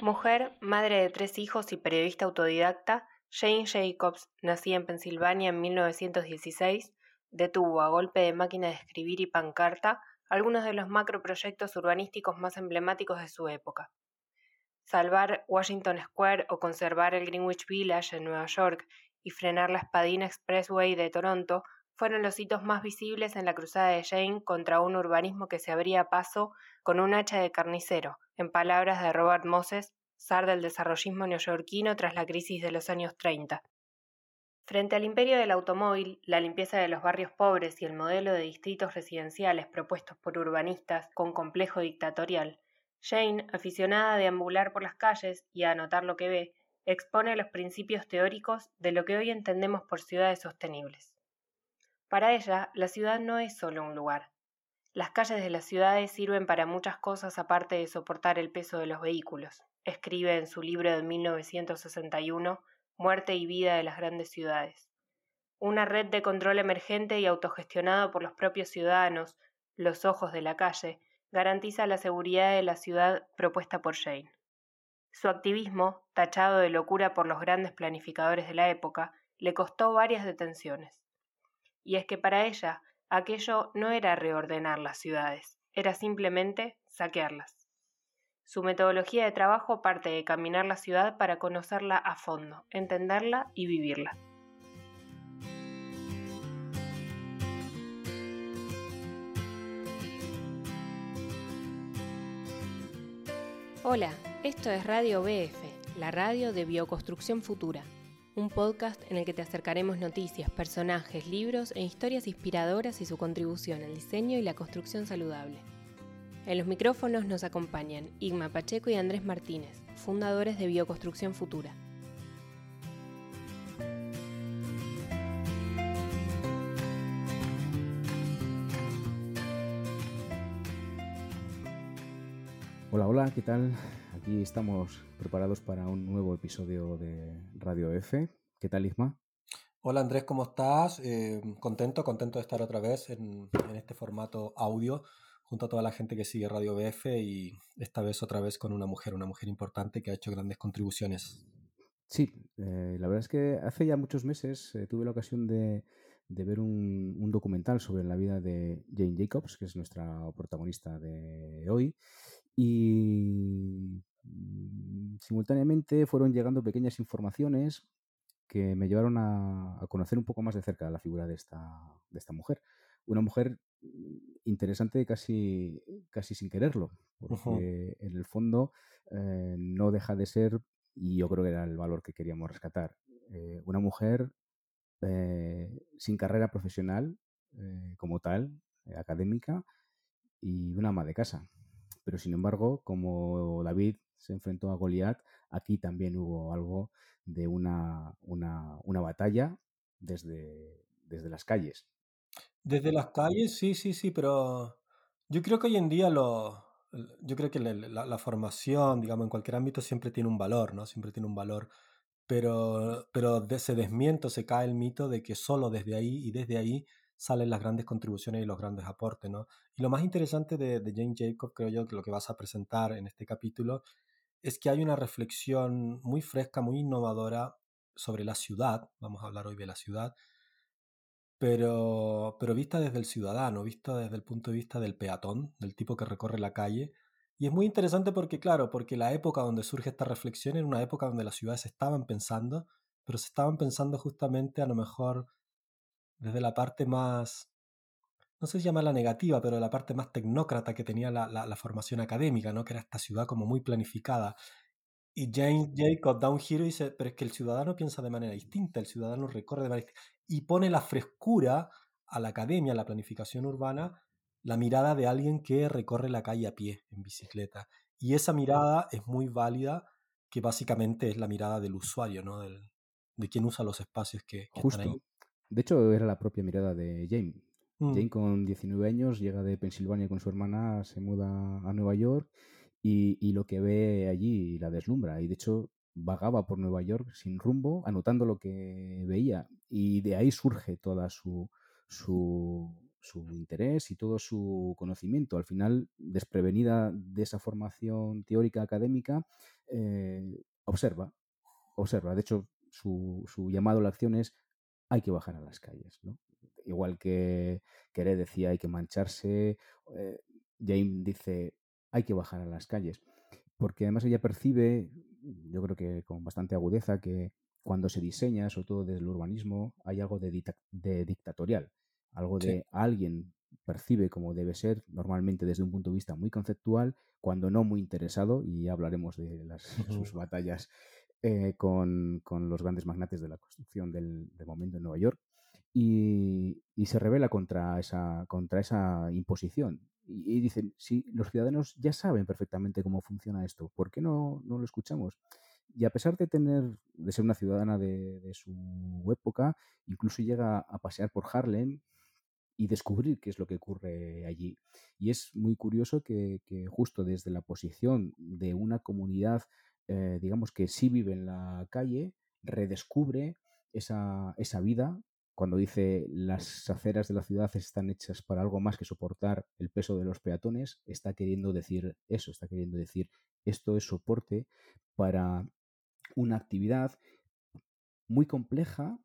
Mujer, madre de tres hijos y periodista autodidacta, Jane Jacobs, nacida en Pensilvania en 1916, detuvo a golpe de máquina de escribir y pancarta algunos de los macroproyectos urbanísticos más emblemáticos de su época. Salvar Washington Square o conservar el Greenwich Village en Nueva York y frenar la Spadina Expressway de Toronto fueron los hitos más visibles en la cruzada de Jane contra un urbanismo que se abría paso con un hacha de carnicero, en palabras de Robert Moses, zar del desarrollismo neoyorquino tras la crisis de los años 30. Frente al imperio del automóvil, la limpieza de los barrios pobres y el modelo de distritos residenciales propuestos por urbanistas con complejo dictatorial, Jane, aficionada a deambular por las calles y a anotar lo que ve, expone los principios teóricos de lo que hoy entendemos por ciudades sostenibles. Para ella, la ciudad no es solo un lugar. Las calles de las ciudades sirven para muchas cosas aparte de soportar el peso de los vehículos, escribe en su libro de 1961 muerte y vida de las grandes ciudades. Una red de control emergente y autogestionado por los propios ciudadanos, los ojos de la calle, garantiza la seguridad de la ciudad propuesta por Jane. Su activismo, tachado de locura por los grandes planificadores de la época, le costó varias detenciones. Y es que para ella aquello no era reordenar las ciudades, era simplemente saquearlas. Su metodología de trabajo parte de caminar la ciudad para conocerla a fondo, entenderla y vivirla. Hola, esto es Radio BF, la radio de Bioconstrucción Futura, un podcast en el que te acercaremos noticias, personajes, libros e historias inspiradoras y su contribución al diseño y la construcción saludable. En los micrófonos nos acompañan Igma Pacheco y Andrés Martínez, fundadores de Bioconstrucción Futura. Hola, hola, ¿qué tal? Aquí estamos preparados para un nuevo episodio de Radio F. ¿Qué tal, Igma? Hola Andrés, ¿cómo estás? Eh, contento, contento de estar otra vez en, en este formato audio junto a toda la gente que sigue Radio BF y esta vez otra vez con una mujer, una mujer importante que ha hecho grandes contribuciones. Sí, eh, la verdad es que hace ya muchos meses eh, tuve la ocasión de, ver un, documental sobre la vida de Jane Jacobs, que es nuestra protagonista de hoy, y simultáneamente fueron llegando pequeñas informaciones que me llevaron a, a, conocer un poco más de cerca la figura de esta, de esta mujer. Una mujer interesante casi, casi sin quererlo, porque en el fondo eh, no deja de ser, y yo creo que era el valor que queríamos rescatar, eh, una mujer eh, sin carrera profesional como tal, académica, y una ama de casa. Pero sin embargo, como David se enfrentó a Goliat, aquí también hubo algo de una, una, una batalla desde, desde las calles. Desde las calles, sí, sí, sí, pero yo creo que hoy en día lo, yo creo que la, formación, digamos, en cualquier ámbito siempre tiene un valor, ¿no? Siempre tiene un valor, pero, pero de, se desmiento, se cae el mito de que solo desde ahí y desde ahí salen las grandes contribuciones y los grandes aportes, ¿no? Y lo más interesante de, de Jane Jacob, creo yo, que lo que vas a presentar en este capítulo, es que hay una reflexión muy fresca, muy innovadora sobre la ciudad, vamos a hablar hoy de la ciudad, pero, pero vista desde el ciudadano, vista desde el punto de vista del peatón, del tipo que recorre la calle. Y es muy interesante porque, claro, porque la época donde surge esta reflexión era una época donde las ciudades estaban pensando, pero se estaban pensando justamente a lo mejor desde la parte más, no sé si llamarla negativa, pero la parte más tecnócrata que tenía la, la, la formación académica, ¿no? que era esta ciudad como muy planificada. Y James Jacob da un giro y dice, pero es que el ciudadano piensa de manera distinta, el ciudadano recorre de manera distinta y pone la frescura a la academia, a la planificación urbana, la mirada de alguien que recorre la calle a pie, en bicicleta. Y esa mirada es muy válida, que básicamente es la mirada del usuario, ¿no? Del, de quien usa los espacios que, están ahí. De hecho, era la propia mirada de Jane. Mm. Jane, con 19 años, llega de Pensilvania con su hermana, se muda a Nueva York y, y, lo que ve allí la deslumbra. Y de hecho, vagaba por Nueva York sin rumbo, anotando lo que veía. Y de ahí surge toda su, su, su interés y todo su conocimiento. Al final, desprevenida de esa formación teórica académica, eh, observa, observa. De hecho, su, llamado a la acción es hay que bajar a las calles. Igual que Queré decía hay que mancharse, eh, James dice hay que bajar a las calles. Porque además ella percibe, yo creo que con bastante agudeza, que cuando se diseña, sobre todo desde el urbanismo, hay algo de, dictatorial, algo de alguien percibe como debe ser, normalmente desde un punto de vista muy conceptual, cuando no muy interesado, y ya hablaremos de las, sus batallas eh, con, los grandes magnates de la construcción del, momento en Nueva York, y, se revela contra esa, contra esa imposición. Y, dicen, si los ciudadanos ya saben perfectamente cómo funciona esto, ¿por qué no, no lo escuchamos? Y a pesar de tener, de ser una ciudadana de, su época, incluso llega a pasear por Harlem y descubrir qué es lo que ocurre allí. Y es muy curioso que, justo desde la posición de una comunidad, eh, digamos que sí vive en la calle, redescubre esa, esa vida. Cuando dice las aceras de la ciudad están hechas para algo más que soportar el peso de los peatones, está queriendo decir eso, está queriendo decir esto es soporte para una actividad muy compleja,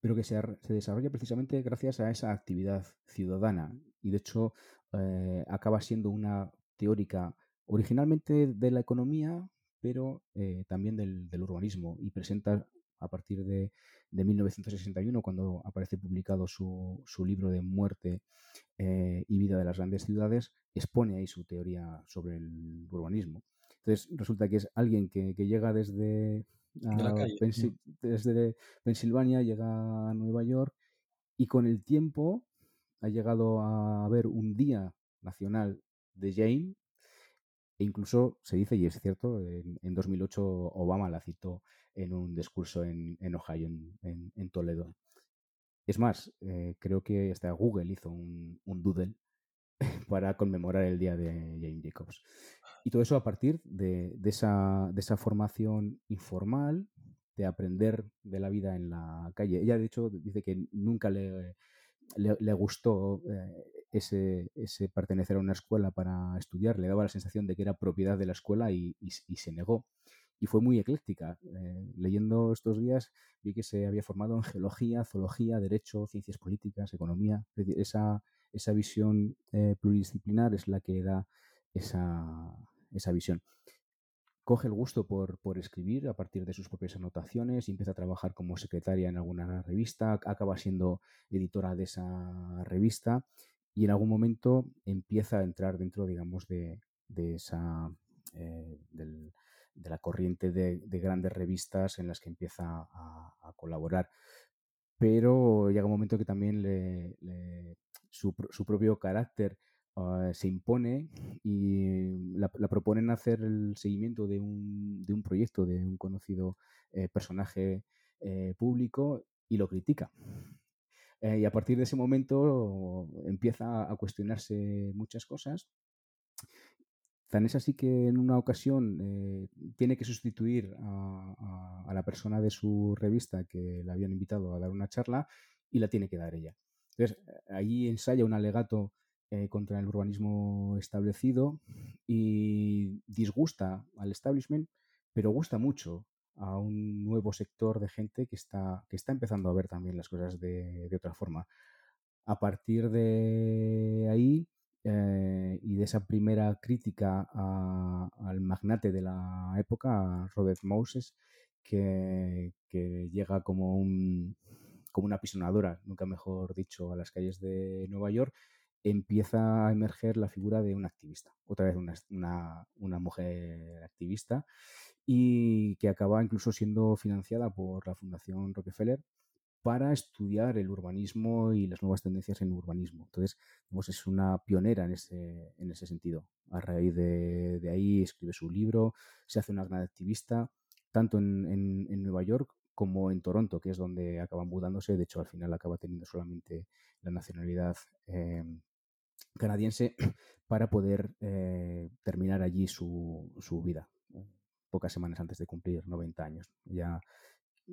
pero que se, desarrolla precisamente gracias a esa actividad ciudadana. Y de hecho eh, acaba siendo una teórica originalmente de la economía, pero eh, también del, urbanismo. Y presenta a partir de, 1961, cuando aparece publicado su, libro de muerte eh, y vida de las grandes ciudades, expone ahí su teoría sobre el urbanismo. Entonces resulta que es alguien que, llega desde, desde Pensilvania, llega a Nueva York y con el tiempo ha llegado a haber un día nacional de Jane e incluso se dice, y es cierto, en, 2008 Obama la citó en un discurso en, Ohio, en, Toledo. Es más, eh, creo que hasta Google hizo un, un doodle para conmemorar el día de Jane Jacobs. Y todo eso a partir de, esa, formación informal, de aprender de la vida en la calle. Ella, de hecho, dice que nunca le, le, gustó eh, ese, ese, pertenecer a una escuela para estudiar, le daba la sensación de que era propiedad de la escuela y, se negó. Y fue muy ecléctica. Eh, leyendo estos días vi que se había formado en geología, zoología, derecho, ciencias políticas, economía. esa, esa visión eh, pluridisciplinar es la que da esa, esa visión. Coge el gusto por, por, escribir a partir de sus propias anotaciones y empieza a trabajar como secretaria en alguna revista, acaba siendo editora de esa revista y en algún momento empieza a entrar dentro, digamos, de, de esa eh, de la corriente de, grandes revistas en las que empieza a, colaborar. Pero llega un momento que también le, su, su, propio carácter Ah, se impone y la, proponen hacer el seguimiento de un, de un proyecto de un conocido eh, personaje eh, público y lo critica. Eh, y a partir de ese momento empieza a cuestionarse muchas cosas. Tan es así que en una ocasión tiene que sustituir a, la persona de su revista que le habían invitado a dar una charla y la tiene que dar ella. Entonces, ahí ensaya un alegato eh, contra el urbanismo establecido y disgusta al establishment, pero gusta mucho a un nuevo sector de gente que está, que está empezando a ver también las cosas de, otra forma. A partir de ahí eh, y de esa primera crítica al magnate de la época, Robert Moses, que, llega como, un, como una pisonadora, nunca mejor dicho, a las calles de Nueva York, empieza a emerger la figura de un activista, otra vez una, mujer activista, y que acaba incluso siendo financiada por la Fundación Rockefeller para estudiar el urbanismo y las nuevas tendencias en el urbanismo. Entonces, es una pionera en ese, en ese sentido. A raíz de, ahí escribe su libro, se hace una gran activista, tanto en, Nueva York como en Toronto, que es donde acaba mudándose. De hecho, al final acaba teniendo solamente la nacionalidad eh, canadiense para poder eh, terminar allí su, su, vida, pocas semanas antes de cumplir 90 años. Ya,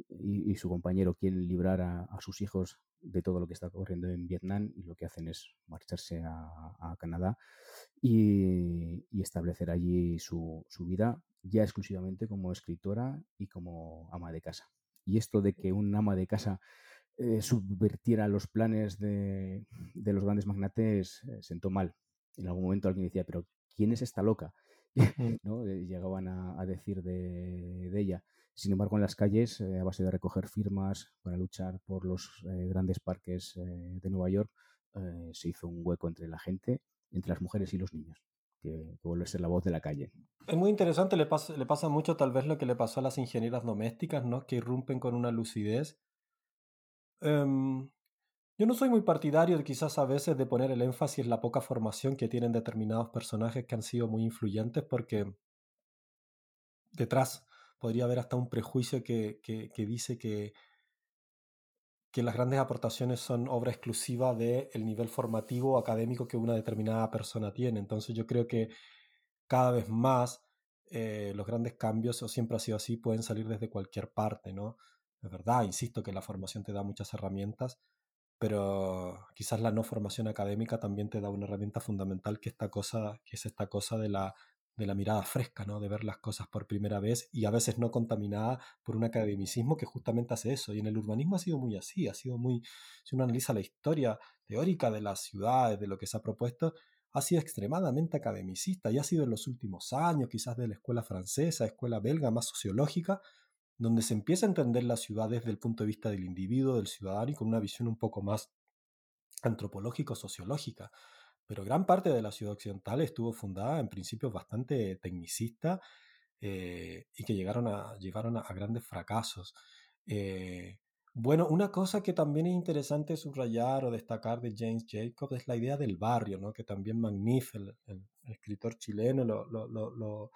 y, su compañero quiere librar a, sus hijos de todo lo que está ocurriendo en Vietnam y lo que hacen es marcharse a, Canadá y, establecer allí su, vida ya exclusivamente como escritora y como ama de casa. Y esto de que un ama de casa eh, subvertiera los planes de, los grandes magnates eh, sentó mal. En algún momento alguien decía, pero ¿quién es esta loca? ¿No? Eh, llegaban a, decir de, ella. Sin embargo, en las calles, a base de recoger firmas para luchar por los grandes parques de Nueva York, se hizo un hueco entre la gente, entre las mujeres y los niños, que, vuelve a ser la voz de la calle. Es muy interesante, le pasa, le pasa mucho tal vez lo que le pasó a las ingenieras domésticas, ¿no? que irrumpen con una lucidez Em, yo no soy muy partidario de quizás a veces de poner el énfasis en la poca formación que tienen determinados personajes que han sido muy influyentes porque detrás podría haber hasta un prejuicio que, que, dice que, que las grandes aportaciones son obra exclusiva del nivel formativo académico que una determinada persona tiene. Entonces yo creo que cada vez más eh, los grandes cambios, o siempre ha sido así, pueden salir desde cualquier parte, ¿no? Es verdad, insisto que la formación te da muchas herramientas, pero quizás la no formación académica también te da una herramienta fundamental que, esta cosa, que es esta cosa de la, de la mirada fresca, ¿no? de ver las cosas por primera vez y a veces no contaminada por un academicismo que justamente hace eso. Y en el urbanismo ha sido muy así, ha sido muy, si uno analiza la historia teórica de las ciudades, de lo que se ha propuesto, ha sido extremadamente academicista y ha sido en los últimos años, quizás de la escuela francesa, escuela belga, más sociológica, donde se empieza a entender la ciudad desde el punto de vista del individuo, del ciudadano y con una visión un poco más antropológico-sociológica. Pero gran parte de la ciudad occidental estuvo fundada en principios bastante tecnicistas eh, y que llegaron a, llevaron a, grandes fracasos. Eh, bueno, una cosa que también es interesante subrayar o destacar de James Jacobs es la idea del barrio, ¿no? que también Magnif, el, escritor chileno, lo, lo lo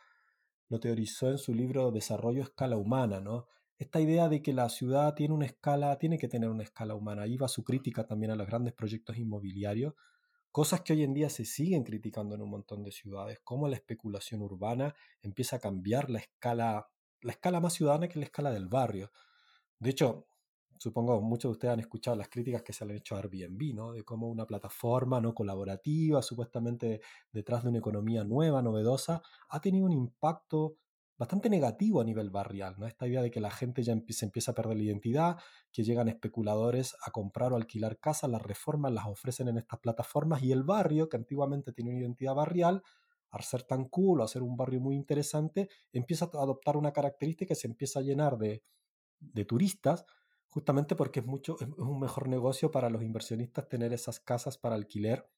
teorizó en su libro Desarrollo escala humana, ¿no? Esta idea de que la ciudad tiene una escala, tiene que tener una escala humana. Ahí va su crítica también a los grandes proyectos inmobiliarios, cosas que hoy en día se siguen criticando en un montón de ciudades, como la especulación urbana empieza a cambiar la escala, la escala más ciudadana que la escala del barrio. De hecho, supongo muchos de ustedes han escuchado las críticas que se le han hecho a Airbnb, ¿no? De cómo una plataforma no colaborativa, supuestamente detrás de una economía nueva, novedosa, ha tenido un impacto bastante negativo a nivel barrial, ¿no? Esta idea de que la gente ya se empieza a perder la identidad, que llegan especuladores a comprar o alquilar casas, las reforman, las ofrecen en estas plataformas y el barrio, que antiguamente tenía una identidad barrial, al ser tan cool o a ser un barrio muy interesante, empieza a adoptar una característica que se empieza a llenar de, de turistas justamente porque es, mucho, es un mejor negocio para los inversionistas tener esas casas para alquiler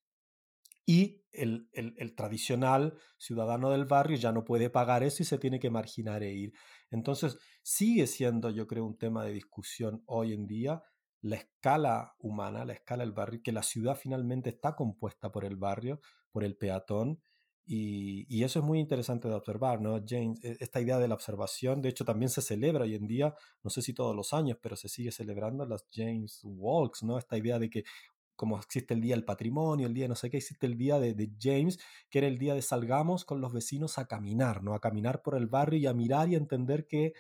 y el, el, tradicional ciudadano del barrio ya no puede pagar eso y se tiene que marginar e ir. Entonces, sigue siendo, yo creo, un tema de discusión hoy en día la escala humana, la escala del barrio, que la ciudad finalmente está compuesta por el barrio, por el peatón, y, eso es muy interesante de observar, ¿no? James, e, esta idea de la observación, de hecho también se celebra hoy en día, no sé si todos los años, pero se sigue celebrando las James Walks, ¿no? Esta idea de que como existe el día del patrimonio, el día no sé qué, existe el día de, de, James, que era el día de salgamos con los vecinos a caminar, ¿no? A caminar por el barrio y a mirar y a entender que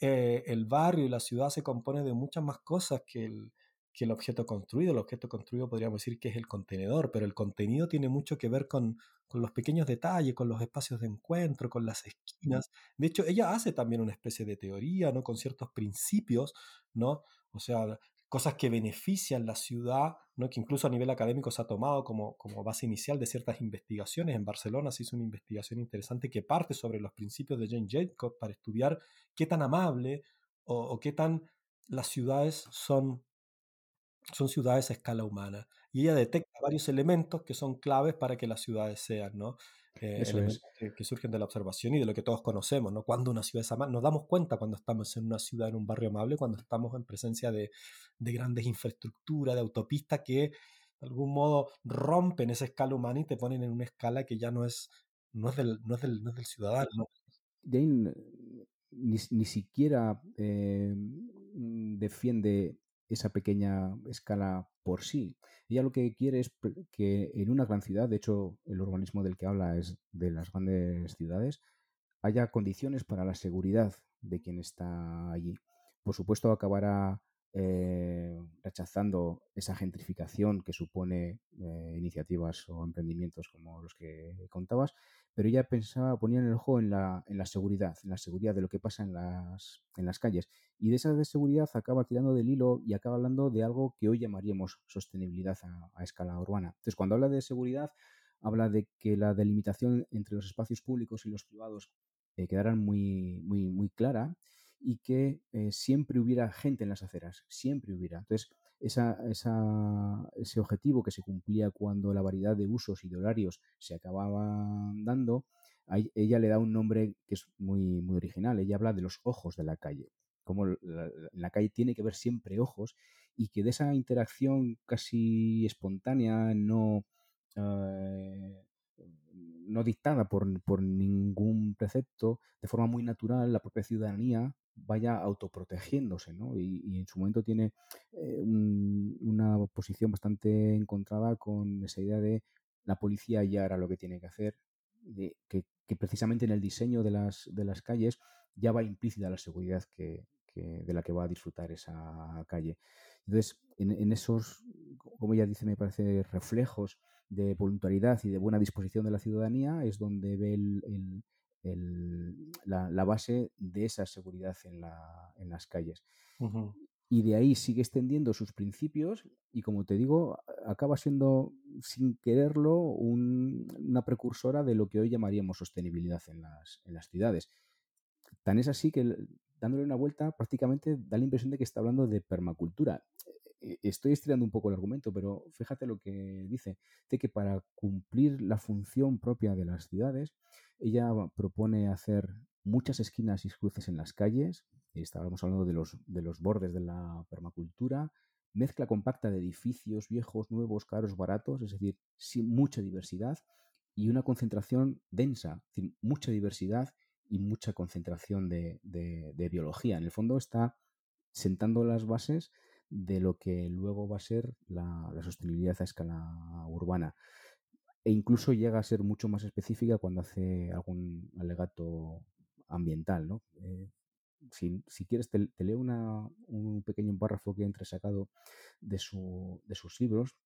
eh, el barrio y la ciudad se compone de muchas más cosas que el, que el objeto construido. El objeto construido podríamos decir que es el contenedor, pero el contenido tiene mucho que ver con, con los pequeños detalles, con los espacios de encuentro, con las esquinas. De hecho, ella hace también una especie de teoría, ¿no? Con ciertos principios, ¿no? O sea, cosas que benefician la ciudad, ¿no? que incluso a nivel académico se ha tomado como, como base inicial de ciertas investigaciones. En Barcelona se hizo una investigación interesante que parte sobre los principios de Jane Jacobs para estudiar qué tan amable o qué tan las ciudades son son ciudades a escala humana. Y ella detecta varios elementos que son claves para que las ciudades sean, ¿no? Eh, elementos que, surgen de la observación y de lo que todos conocemos, ¿no? Cuando una ciudad es amable, nos damos cuenta cuando estamos en una ciudad, en un barrio amable, cuando estamos en presencia de, de grandes infraestructuras, de autopistas que de algún modo rompen esa escala humana y te ponen en una escala que ya no es, no es, del, no es, del, no es del ciudadano. Jane ni, ni siquiera eh, mm, defiende esa pequeña escala por sí. Ella lo que quiere es que en una gran ciudad, de hecho el urbanismo del que habla es de las grandes ciudades, haya condiciones para la seguridad de quien está allí. Por supuesto acabará eh, rechazando esa gentrificación que supone eh, iniciativas o emprendimientos como los que contabas, pero ella pensaba, ponía en el ojo en la, en la seguridad, en la seguridad de lo que pasa en las, en las calles. Y de esa seguridad acaba tirando del hilo y acaba hablando de algo que hoy llamaríamos sostenibilidad a, escala urbana. Entonces, cuando habla de seguridad, habla de que la delimitación entre los espacios públicos y los privados eh, quedaran muy, muy, muy clara y que eh, siempre hubiera gente en las aceras, siempre hubiera. Entonces, esa, ese objetivo que se cumplía cuando la variedad de usos y de horarios se acababan dando, ella le da un nombre que es muy, muy original. Ella habla de los ojos de la calle, como la, la calle tiene que ver siempre ojos y que de esa interacción casi espontánea, no, eh, no dictada por, por, ningún precepto, de forma muy natural, la propia ciudadanía vaya autoprotegiéndose, ¿no? Y, en su momento tiene eh, una posición bastante encontrada con esa idea de la policía ya hará lo que tiene que hacer, que, precisamente en el diseño de las, de las calles ya va implícita la seguridad que, de la que va a disfrutar esa calle. Entonces, en, esos, como ella dice, me parece, reflejos de voluntariedad y de buena disposición de la ciudadanía es donde ve el la, base de esa seguridad en, las calles. Y de ahí sigue extendiendo sus principios y, como te digo, acaba siendo, sin quererlo, una precursora de lo que hoy llamaríamos sostenibilidad en las, en las ciudades. Tan es así que, dándole una vuelta, prácticamente da la impresión de que está hablando de permacultura. E, estoy estirando un poco el argumento, pero fíjate lo que dice, de que para cumplir la función propia de las ciudades, ella propone hacer muchas esquinas y cruces en las calles, estábamos hablando de los, de los bordes de la permacultura, mezcla compacta de edificios viejos, nuevos, caros, baratos, es decir, sin mucha diversidad y una concentración densa, es decir, mucha diversidad y mucha concentración de, de biología. En el fondo está sentando las bases de lo que luego va a ser la, sostenibilidad a escala urbana. E incluso llega a ser mucho más específica cuando hace algún alegato ambiental. ¿no? Eh, si, quieres, te, leo un pequeño párrafo que he entresacado de, su, de sus libros.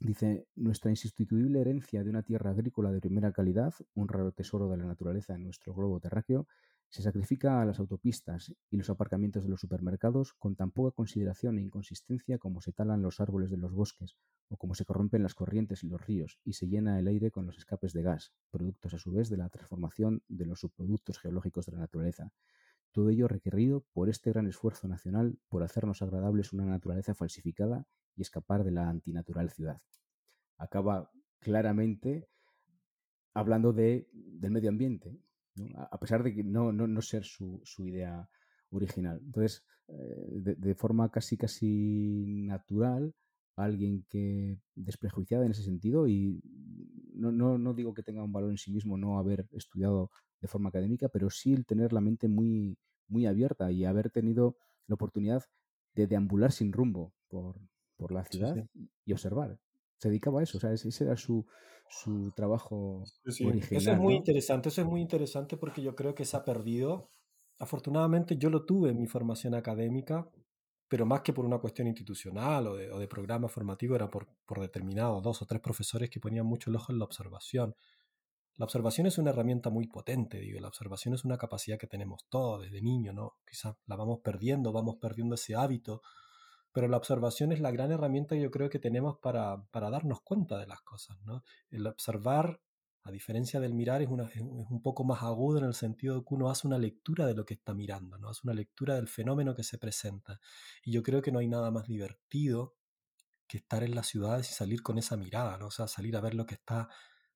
Dice, nuestra insustituible herencia de una tierra agrícola de primera calidad, un raro tesoro de la naturaleza en nuestro globo terráqueo, se sacrifica a las autopistas y los aparcamientos de los supermercados con tan poca consideración e inconsistencia como se talan los árboles de los bosques o como se corrompen las corrientes y los ríos y se llena el aire con los escapes de gas, productos a su vez de la transformación de los subproductos geológicos de la naturaleza. Todo ello requerido por este gran esfuerzo nacional por hacernos agradables una naturaleza falsificada y escapar de la antinatural ciudad. Acaba claramente hablando de, del medio ambiente, a pesar de que no, no, ser su, idea original. Entonces, eh, de, forma casi casi natural, alguien que desprejuiciada en ese sentido, y no, no, digo que tenga un valor en sí mismo no haber estudiado de forma académica, pero sí el tener la mente muy, muy abierta y haber tenido la oportunidad de deambular sin rumbo por, la ciudad y observar. Se dedicaba a eso, o sea, ese era su, su trabajo original. Eso es muy interesante, eso es muy interesante porque yo creo que se ha perdido. Afortunadamente yo lo tuve en mi formación académica, pero más que por una cuestión institucional o de, o de programa formativo, era por, por determinados dos o tres profesores que ponían mucho el ojo en la observación. La observación es una herramienta muy potente, digo, la observación es una capacidad que tenemos todos desde niño, ¿no? Quizás la vamos perdiendo, vamos perdiendo ese hábito pero la observación es la gran herramienta que yo creo que tenemos para, para darnos cuenta de las cosas. ¿no? El observar, a diferencia del mirar, es, un poco más agudo en el sentido de que uno hace una lectura de lo que está mirando, ¿no? hace una lectura del fenómeno que se presenta. Y yo creo que no hay nada más divertido que estar en las ciudades y salir con esa mirada, ¿no? o sea, salir a ver lo que está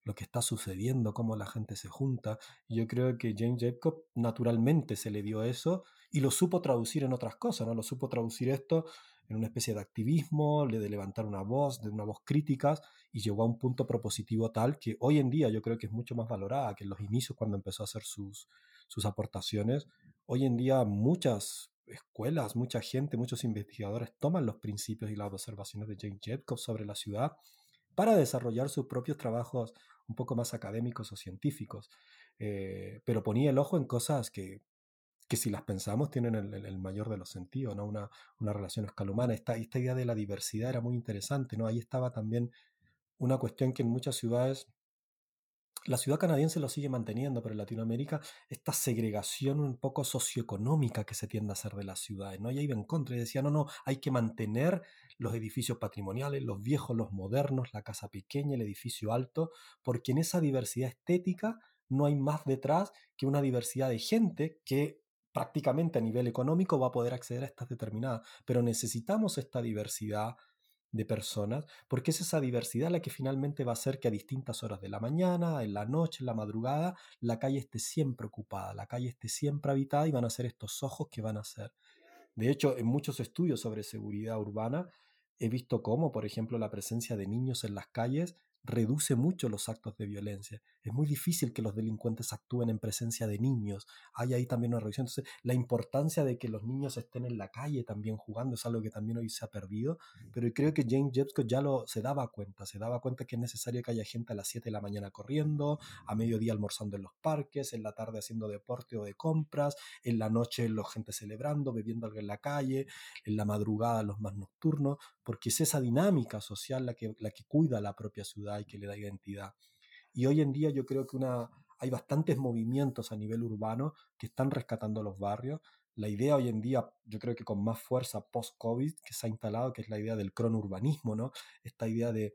lo que está sucediendo, cómo la gente se junta. Yo creo que James Jacob naturalmente se le dio eso y lo supo traducir en otras cosas, ¿no? Lo supo traducir esto en una especie de activismo, de levantar una voz, de una voz crítica, y llegó a un punto propositivo tal que hoy en día yo creo que es mucho más valorada que en los inicios cuando empezó a hacer sus, sus aportaciones. Hoy en día muchas escuelas, mucha gente, muchos investigadores toman los principios y las observaciones de James Jacob sobre la ciudad para desarrollar sus propios trabajos un poco más académicos o científicos. Eh, pero ponía el ojo en cosas que que si las pensamos tienen el, mayor de los sentidos, ¿no? Una, una relación escalumana. Esta, esta idea de la diversidad era muy interesante, ¿no? Ahí estaba también una cuestión que en muchas ciudades la ciudad canadiense lo sigue manteniendo, pero en Latinoamérica esta segregación un poco socioeconómica que se tiende a hacer de las ciudades, ¿no? Ahí iba en contra y decía, no, no, hay que mantener los edificios patrimoniales, los viejos, los modernos, la casa pequeña, el edificio alto, porque en esa diversidad estética no hay más detrás que una diversidad de gente que prácticamente a nivel económico va a poder acceder a estas determinadas, pero necesitamos esta diversidad de personas, porque es esa diversidad la que finalmente va a hacer que a distintas horas de la mañana, en la noche, en la madrugada, la calle esté siempre ocupada, la calle esté siempre habitada y van a ser estos ojos que van a ser. De hecho, en muchos estudios sobre seguridad urbana he visto cómo, por ejemplo, la presencia de niños en las calles reduce mucho los actos de violencia. Es muy difícil que los delincuentes actúen en presencia de niños. Hay ahí también una reducción. Entonces, la importancia de que los niños estén en la calle también jugando es algo que también hoy se ha perdido. Pero creo que James Jepsko ya lo se daba cuenta. Se daba cuenta que es necesario que haya gente a las 7 de la mañana corriendo, a mediodía almorzando en los parques, en la tarde haciendo deporte o de compras, en la noche la gente celebrando, bebiendo algo en la calle, en la madrugada los más nocturnos, porque es esa dinámica social la que, la que cuida la propia ciudad y que le da identidad. Y hoy en día yo creo que una, hay bastantes movimientos a nivel urbano que están rescatando los barrios. La idea hoy en día, yo creo que con más fuerza post-COVID que se ha instalado, que es la idea del cronurbanismo, ¿no? Esta idea de,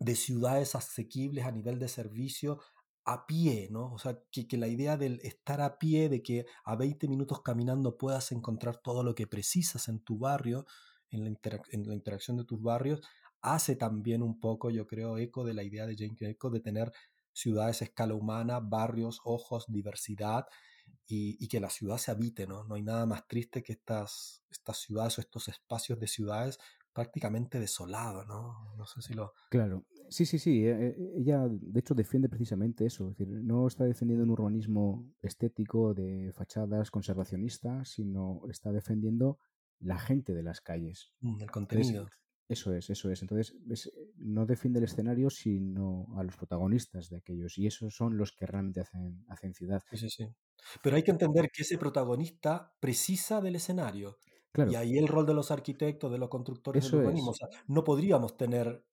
de ciudades asequibles a nivel de servicio a pie, ¿no? O sea, que, que, la idea del estar a pie, de que a 20 minutos caminando puedas encontrar todo lo que precisas en tu barrio, en la, en la interacción de tus barrios, hace también un poco, yo creo, eco de la idea de Jane Eco de tener ciudades a escala humana, barrios, ojos, diversidad y, que la ciudad se habite, ¿no? No hay nada más triste que estas, estas ciudades o estos espacios de ciudades prácticamente desolados, ¿no? No sé si lo... Claro, sí, sí, sí, eh, eh, ella de hecho defiende precisamente eso, es decir, no está defendiendo un urbanismo estético de fachadas conservacionistas, sino está defendiendo la gente de las calles. Mm, el contenido. Eso es, eso es. Entonces, eh, no defiende el escenario, sino a los protagonistas de aquellos. Y esos son los que realmente hacen, hacen ciudad. Sí, sí, sí. Pero hay que entender que ese protagonista precisa del escenario. Claro. Y ahí el rol de los arquitectos, de los constructores del urbanismo. O sea, no podríamos tener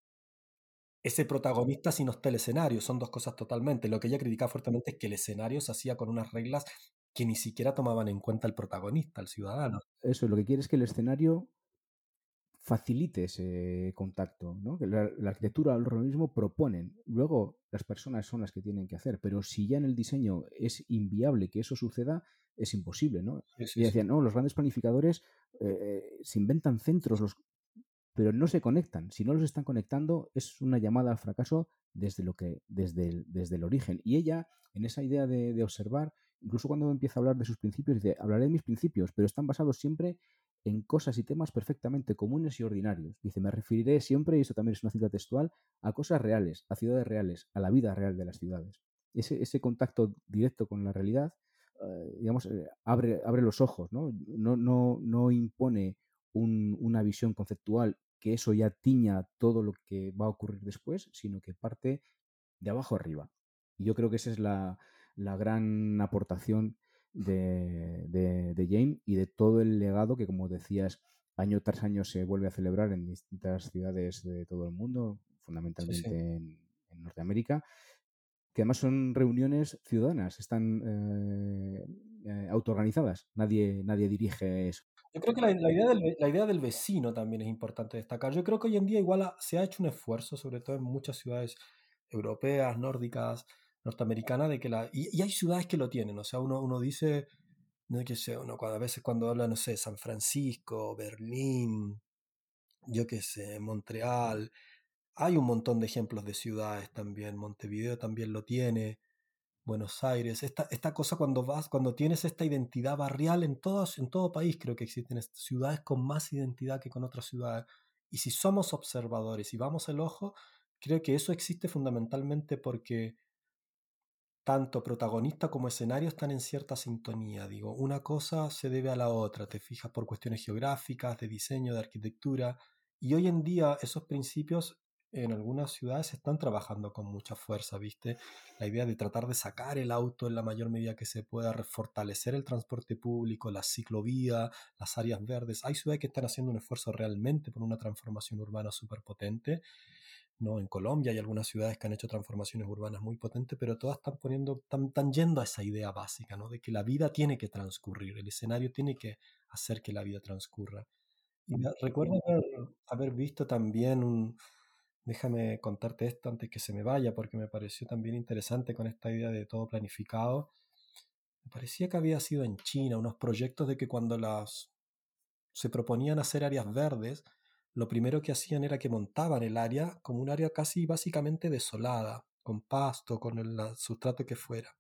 ese protagonista si no está el escenario. Son dos cosas totalmente. Lo que ella criticaba fuertemente es que el escenario se hacía con unas reglas que ni siquiera tomaban en cuenta el protagonista, el ciudadano. Eso, lo que quiere es que el escenario facilite ese contacto, ¿no? Que la, arquitectura el urbanismo proponen. Luego las personas son las que tienen que hacer, pero si ya en el diseño es inviable que eso suceda, es imposible, ¿no? y decían, no, los grandes planificadores eh, se inventan centros, los, pero no se conectan. Si no los están conectando, es una llamada al fracaso desde lo que, desde el, desde el origen. Y ella, en esa idea de, de observar, incluso cuando empieza a hablar de sus principios, dice, hablaré de mis principios, pero están basados siempre en cosas y temas perfectamente comunes y ordinarios. Dice, me referiré siempre, y esto también es una cita textual, a cosas reales, a ciudades reales, a la vida real de las ciudades. Ese, ese contacto directo con la realidad, eh, digamos, eh, abre, abre los ojos, ¿no? No, no, no impone una visión conceptual que eso ya tiña todo lo que va a ocurrir después, sino que parte de abajo arriba. Y yo creo que esa es la, la gran aportación de, de, James y de todo el legado que, como decías, año tras año se vuelve a celebrar en distintas ciudades de todo el mundo, fundamentalmente En, Norteamérica, que además son reuniones ciudadanas, están eh, eh, autoorganizadas, nadie, nadie dirige eso. Yo creo que la, idea del, la, idea del, vecino también es importante destacar. Yo creo que hoy en día igual se ha hecho un esfuerzo, sobre todo en muchas ciudades europeas, nórdicas, norteamericana de que la... Y, hay ciudades que lo tienen, o sea, uno, uno dice, no que sé, uno a veces cuando habla, no sé, San Francisco, Berlín, yo qué sé, Montreal, hay un montón de ejemplos de ciudades también, Montevideo también lo tiene, Buenos Aires, esta, esta cosa cuando vas, cuando tienes esta identidad barrial en, todos, en todo país, creo que existen ciudades con más identidad que con otras ciudades. Y si somos observadores y vamos el ojo, creo que eso existe fundamentalmente porque tanto protagonista como escenario están en cierta sintonía. Digo, una cosa se debe a la otra, te fijas por cuestiones geográficas, de diseño, de arquitectura, y hoy en día esos principios en algunas ciudades se están trabajando con mucha fuerza, ¿viste? La idea de tratar de sacar el auto en la mayor medida que se pueda, refortalecer el transporte público, la ciclovía, las áreas verdes. Hay ciudades que están haciendo un esfuerzo realmente por una transformación urbana súper potente. ¿No? En Colombia hay algunas ciudades que han hecho transformaciones urbanas muy potentes, pero todas están poniendo, están, yendo a esa idea básica, ¿no? De que la vida tiene que transcurrir, el escenario tiene que hacer que la vida transcurra. Y recuerdo haber visto también un, Déjame contarte esto antes que se me vaya, porque me pareció también interesante con esta idea de todo planificado. Me parecía que había sido en China unos proyectos de que cuando las se proponían hacer áreas verdes, lo primero que hacían era que montaban el área como un área casi básicamente desolada, con pasto, con el sustrato que fuera,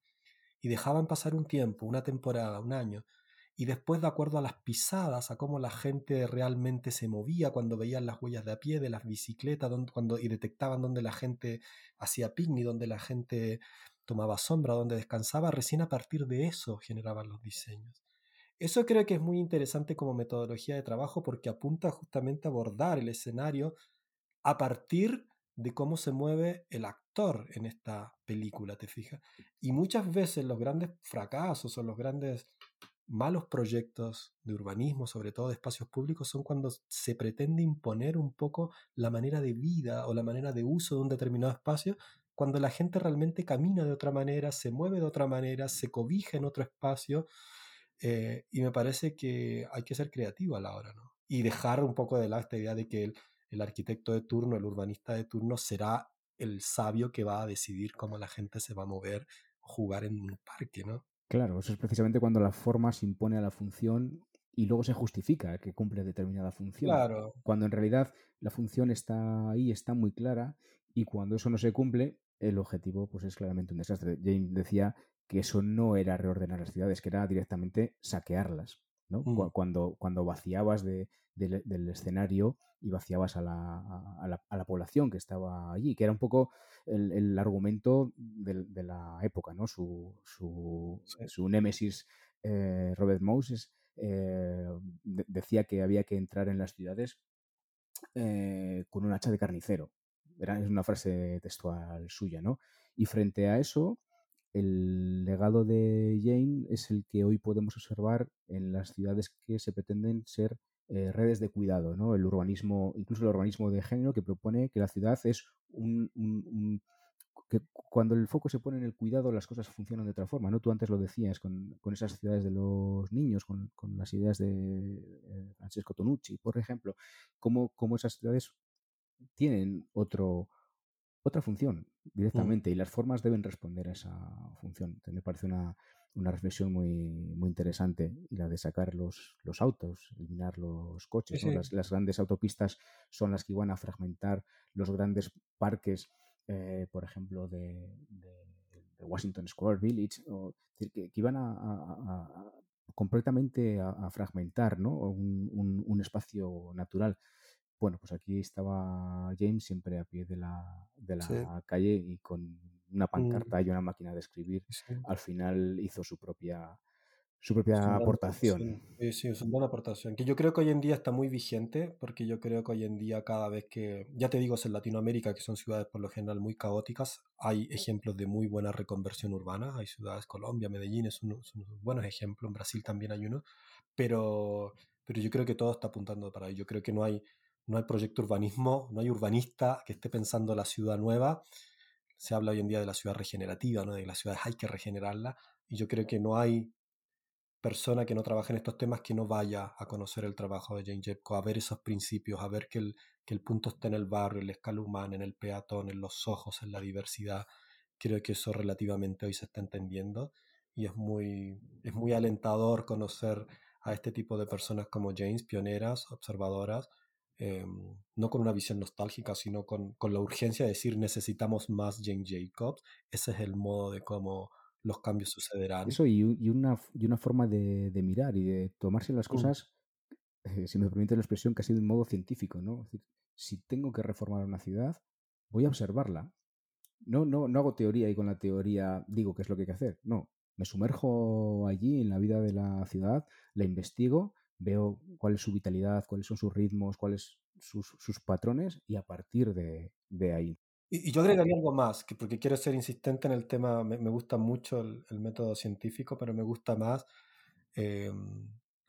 y dejaban pasar un tiempo, una temporada, un año, y después de acuerdo a las pisadas, a cómo la gente realmente se movía cuando veían las huellas de a pie de las bicicletas cuando, y detectaban dónde la gente hacía picnic, dónde la gente tomaba sombra, dónde descansaba, recién a partir de eso generaban los diseños. Eso creo que es muy interesante como metodología de trabajo porque apunta justamente a abordar el escenario a partir de cómo se mueve el actor en esta película, ¿te fijas? Y muchas veces los grandes fracasos o los grandes malos proyectos de urbanismo, sobre todo de espacios públicos, son cuando se pretende imponer un poco la manera de vida o la manera de uso de un determinado espacio, cuando la gente realmente camina de otra manera, se mueve de otra manera, se cobija en otro espacio, eh, y me parece que hay que ser creativo a la hora, ¿no? Y dejar un poco de lado esta idea de que el, el arquitecto de turno, el urbanista de turno, será el sabio que va a decidir cómo la gente se va a mover jugar en un parque, ¿no? Claro, eso es precisamente cuando la forma se impone a la función y luego se justifica que cumple determinada función. Claro. Cuando en realidad la función está ahí, está muy clara, y cuando eso no se cumple, el objetivo pues es claramente un desastre. James decía que eso no era reordenar las ciudades, que era directamente saquearlas. ¿no? Mm. Cuando, cuando vaciabas de, del escenario y vaciabas a la, a, la, a la, población que estaba allí, que era un poco el, el argumento de, de, la época, ¿no? Su, su, sí. su némesis eh, Robert Moses eh, de, decía que había que entrar en las ciudades eh, con un hacha de carnicero. Era, es una frase textual suya, ¿no? Y frente a eso, el legado de Jane es el que hoy podemos observar en las ciudades que se pretenden ser eh, redes de cuidado, ¿no? El urbanismo, incluso el urbanismo de género que propone que la ciudad es un, un, un, que cuando el foco se pone en el cuidado las cosas funcionan de otra forma, ¿no? Tú antes lo decías con, con esas ciudades de los niños, con, con las ideas de eh, Francesco Tonucci, por ejemplo, cómo, cómo esas ciudades tienen otro, otra función directamente mm. y las formas deben responder a esa función. Me parece una, una reflexión muy, muy interesante y la de sacar los, los autos, eliminar los coches. Sí, ¿no? Las, las, grandes autopistas son las que iban a fragmentar los grandes parques, eh, por ejemplo, de, de, de, Washington Square Village, o, que, que, iban a, a, a completamente a, fragmentar ¿no? un, un, un, espacio natural. Bueno, pues aquí estaba James siempre a pie de la, de la sí. calle y con una pancarta mm. y una máquina de escribir, sí. al final hizo su propia su propia aportación. Sí, sí, es una buena aportación. Que yo creo que hoy en día está muy vigente, porque yo creo que hoy en día cada vez que, ya te digo, es en Latinoamérica, que son ciudades por lo general muy caóticas, hay ejemplos de muy buena reconversión urbana. Hay ciudades, Colombia, Medellín, es unos, unos buenos ejemplos, en Brasil también hay uno, pero, pero yo creo que todo está apuntando para ahí. Yo creo que no hay, no hay proyecto urbanismo, no hay urbanista que esté pensando la ciudad nueva se habla hoy en día de la ciudad regenerativa, ¿no? de las ciudades hay que regenerarla, y yo creo que no hay persona que no trabaje en estos temas que no vaya a conocer el trabajo de Jane Jepko, a ver esos principios, a ver que el, que el punto está en el barrio, en la escala en el peatón, en los ojos, en la diversidad. Creo que eso relativamente hoy se está entendiendo y es muy, es muy alentador conocer a este tipo de personas como James, pioneras, observadoras, eh, no con una visión nostálgica, sino con, con, la urgencia de decir necesitamos más Jane Jacobs. Ese es el modo de cómo los cambios sucederán. Eso y, y una, y una forma de, de, mirar y de tomarse las mm. cosas, mm. eh, si me permite la expresión, que ha sido un modo científico, ¿no? Es decir, si tengo que reformar una ciudad, voy a observarla. No, no, no hago teoría y con la teoría digo qué es lo que hay que hacer. No, me sumerjo allí en la vida de la ciudad, la investigo veo cuál es su vitalidad, cuáles son sus ritmos, cuáles sus, sus patrones y a partir de, de ahí. Y, yo agregaría algo más, que porque quiero ser insistente en el tema, me, me gusta mucho el, el, método científico, pero me gusta más eh,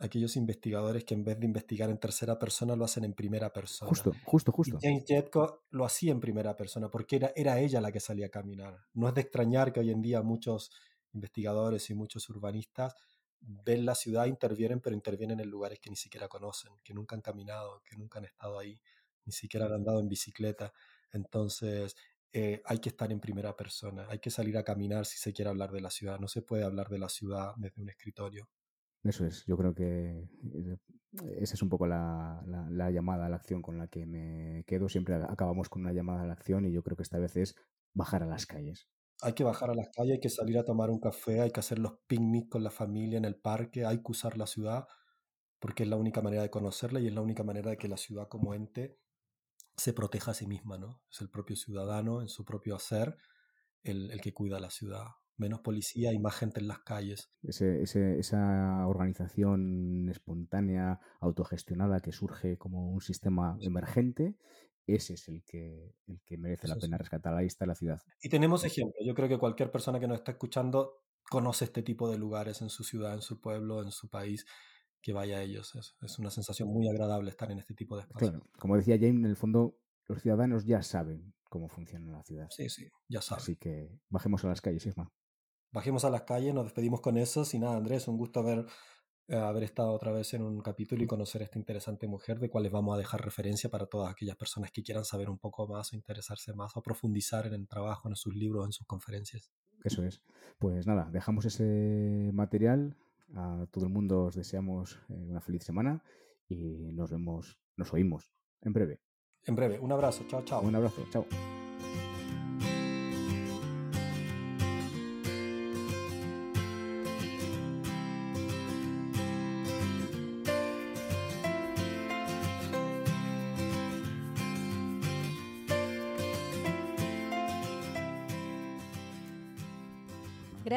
aquellos investigadores que en vez de investigar en tercera persona lo hacen en primera persona. Justo, justo, justo. Y James Jetko lo hacía en primera persona porque era, era ella la que salía a caminar. No es de extrañar que hoy en día muchos investigadores y muchos urbanistas ven la ciudad, intervienen, pero intervienen en lugares que ni siquiera conocen, que nunca han caminado, que nunca han estado ahí, ni siquiera han andado en bicicleta. Entonces, eh, hay que estar en primera persona, hay que salir a caminar si se quiere hablar de la ciudad. No se puede hablar de la ciudad desde un escritorio. Eso es, yo creo que esa es un poco la, la, la, llamada a la acción con la que me quedo. Siempre acabamos con una llamada a la acción y yo creo que esta vez es bajar a las calles. Hay que bajar a las calles, hay que salir a tomar un café, hay que hacer los picnics con la familia en el parque, hay que usar la ciudad porque es la única manera de conocerla y es la única manera de que la ciudad como ente se proteja a sí misma, ¿no? Es el propio ciudadano en su propio hacer el, el que cuida la ciudad menos policía y más gente en las calles. Ese, ese, esa organización espontánea, autogestionada que surge como un sistema emergente, ese es el que, el que merece Eso la pena rescatar. Ahí está la ciudad. Y tenemos ejemplos. Yo creo que cualquier persona que nos está escuchando conoce este tipo de lugares en su ciudad, en su pueblo, en su país que vaya a ellos. Es, es, una sensación muy agradable estar en este tipo de espacios. Claro, como decía James, en el fondo los ciudadanos ya saben cómo funciona la ciudad. Sí, sí, ya saben. Así que bajemos a las calles, Isma bajemos a las calles, nos despedimos con eso. Y nada, Andrés, un gusto haber, haber estado otra vez en un capítulo y conocer a esta interesante mujer, de cuales vamos a dejar referencia para todas aquellas personas que quieran saber un poco más o interesarse más o profundizar en el trabajo, en sus libros, en sus conferencias. Eso es. Pues nada, dejamos ese material. A todo el mundo os deseamos eh, una feliz semana y nos vemos, nos oímos en breve. En breve. Un abrazo. Chao, chao. Un abrazo. Chao.